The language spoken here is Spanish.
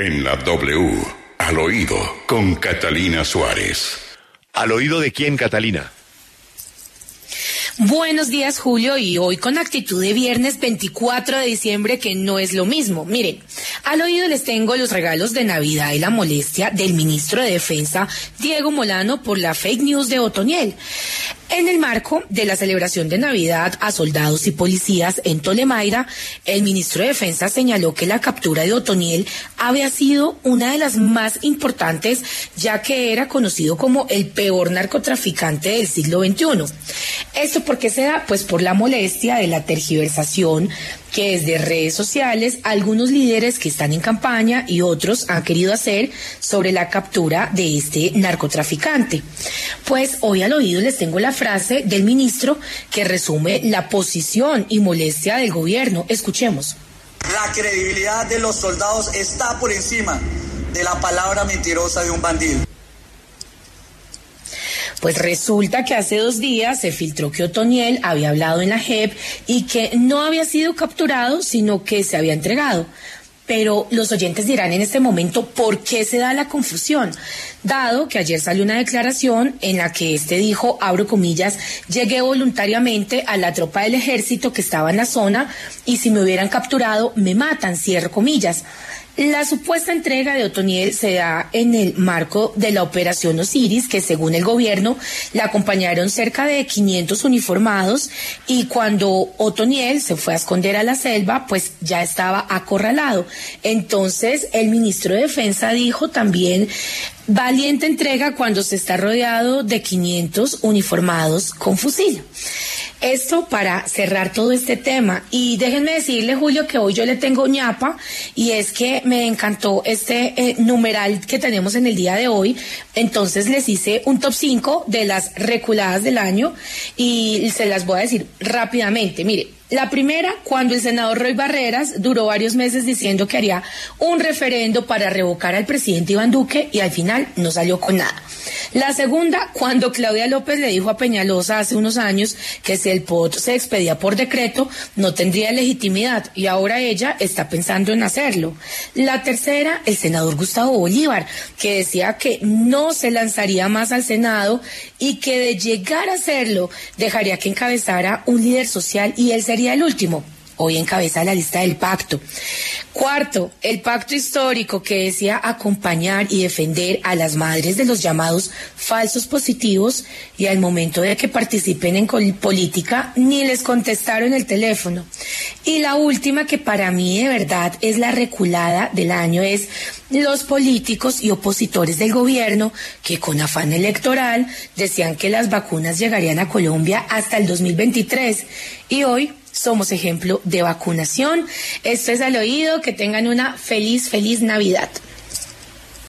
En la W, al oído, con Catalina Suárez. ¿Al oído de quién, Catalina? Buenos días, Julio, y hoy con actitud de viernes 24 de diciembre, que no es lo mismo. Miren, al oído les tengo los regalos de Navidad y la molestia del ministro de Defensa, Diego Molano, por la fake news de Otoniel. En el marco de la celebración de Navidad a soldados y policías en Tolemaida, el ministro de Defensa señaló que la captura de Otoniel había sido una de las más importantes, ya que era conocido como el peor narcotraficante del siglo XXI. ¿Esto por qué se da? Pues por la molestia de la tergiversación que desde redes sociales algunos líderes que están en campaña y otros han querido hacer sobre la captura de este narcotraficante. Pues hoy al oído les tengo la frase del ministro que resume la posición y molestia del gobierno. Escuchemos. La credibilidad de los soldados está por encima de la palabra mentirosa de un bandido. Pues resulta que hace dos días se filtró que Otoniel había hablado en la JEP y que no había sido capturado, sino que se había entregado. Pero los oyentes dirán en este momento por qué se da la confusión, dado que ayer salió una declaración en la que este dijo, abro comillas, llegué voluntariamente a la tropa del ejército que estaba en la zona y si me hubieran capturado me matan, cierro comillas. La supuesta entrega de Otoniel se da en el marco de la operación Osiris, que según el gobierno la acompañaron cerca de 500 uniformados y cuando Otoniel se fue a esconder a la selva, pues ya estaba acorralado. Entonces el ministro de Defensa dijo también valiente entrega cuando se está rodeado de 500 uniformados con fusil. Esto para cerrar todo este tema. Y déjenme decirle, Julio, que hoy yo le tengo ñapa y es que me encantó este eh, numeral que tenemos en el día de hoy. Entonces les hice un top 5 de las reculadas del año y se las voy a decir rápidamente. Mire, la primera, cuando el senador Roy Barreras duró varios meses diciendo que haría un referendo para revocar al presidente Iván Duque y al final no salió con nada. La segunda, cuando Claudia López le dijo a Peñalosa hace unos años que si el POT se expedía por decreto no tendría legitimidad y ahora ella está pensando en hacerlo. La tercera, el senador Gustavo Bolívar, que decía que no se lanzaría más al Senado y que de llegar a hacerlo dejaría que encabezara un líder social y él sería el último hoy encabeza la lista del pacto. Cuarto, el pacto histórico que decía acompañar y defender a las madres de los llamados falsos positivos y al momento de que participen en política ni les contestaron el teléfono. Y la última que para mí de verdad es la reculada del año es los políticos y opositores del gobierno que con afán electoral decían que las vacunas llegarían a Colombia hasta el 2023 y hoy somos ejemplo de vacunación. Esto es al oído, que tengan una feliz, feliz Navidad.